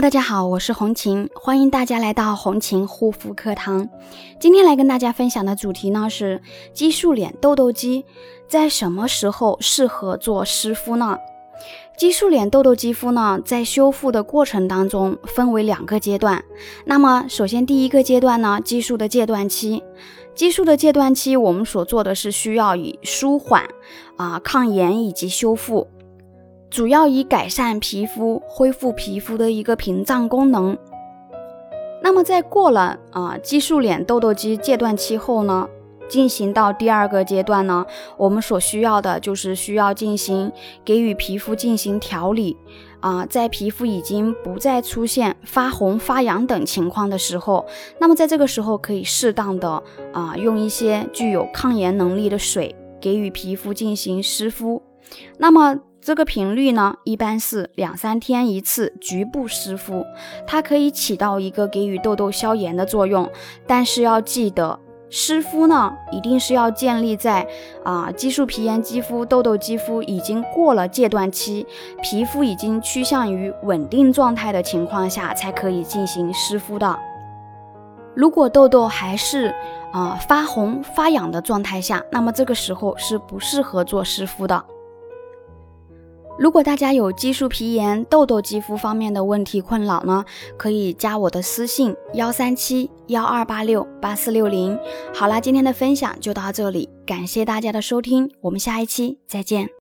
大家好，我是红琴，欢迎大家来到红琴护肤课堂。今天来跟大家分享的主题呢是激素脸痘痘肌在什么时候适合做湿敷呢？激素脸痘痘肌肤呢，在修复的过程当中分为两个阶段。那么首先第一个阶段呢，激素的戒断期。激素的戒断期，我们所做的是需要以舒缓啊、抗炎以及修复。主要以改善皮肤、恢复皮肤的一个屏障功能。那么，在过了啊激素脸痘痘肌戒断期后呢，进行到第二个阶段呢，我们所需要的就是需要进行给予皮肤进行调理啊，在皮肤已经不再出现发红、发痒等情况的时候，那么在这个时候可以适当的啊用一些具有抗炎能力的水给予皮肤进行湿敷，那么。这个频率呢，一般是两三天一次局部湿敷，它可以起到一个给予痘痘消炎的作用。但是要记得，湿敷呢，一定是要建立在啊激素皮炎肌肤、痘痘肌肤已经过了戒断期，皮肤已经趋向于稳定状态的情况下，才可以进行湿敷的。如果痘痘还是啊发红发痒的状态下，那么这个时候是不适合做湿敷的。如果大家有激素皮炎、痘痘肌肤方面的问题困扰呢，可以加我的私信幺三七幺二八六八四六零。好啦，今天的分享就到这里，感谢大家的收听，我们下一期再见。